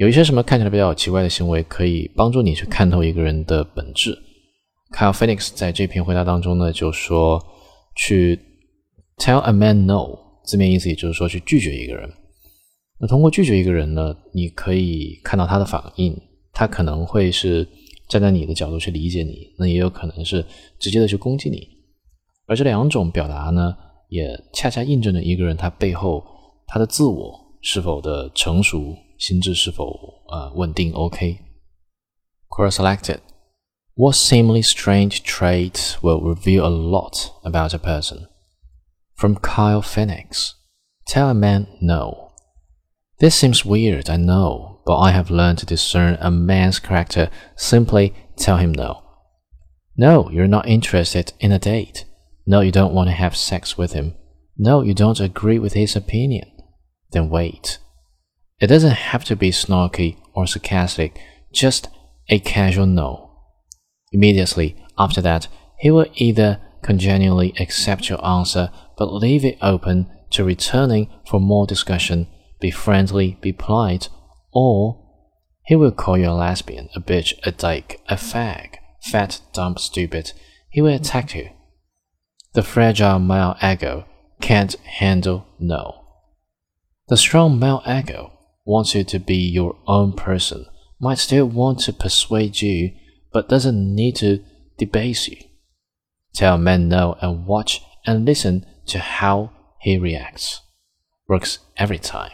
有一些什么看起来比较奇怪的行为，可以帮助你去看透一个人的本质。Kyle Phoenix 在这篇回答当中呢，就说去 tell a man no，字面意思也就是说去拒绝一个人。那通过拒绝一个人呢，你可以看到他的反应，他可能会是站在你的角度去理解你，那也有可能是直接的去攻击你。而这两种表达呢，也恰恰印证了一个人他背后他的自我是否的成熟，心智是否呃稳定。OK。Quora selected. What seemingly strange trait will reveal a lot about a person? From Kyle Phoenix. Tell a man no. This seems weird, I know, but I have learned to discern a man's character simply tell him no. No, you're not interested in a date. No, you don't want to have sex with him. No, you don't agree with his opinion. Then wait. It doesn't have to be snarky or sarcastic, just a casual no. Immediately after that, he will either congenially accept your answer but leave it open to returning for more discussion, be friendly, be polite, or he will call you a lesbian, a bitch, a dyke, a fag, fat, dumb, stupid. He will attack you. The fragile male ego can't handle no. The strong male ego wants you to be your own person, might still want to persuade you but doesn't need to debase you. Tell a man no and watch and listen to how he reacts. Works every time.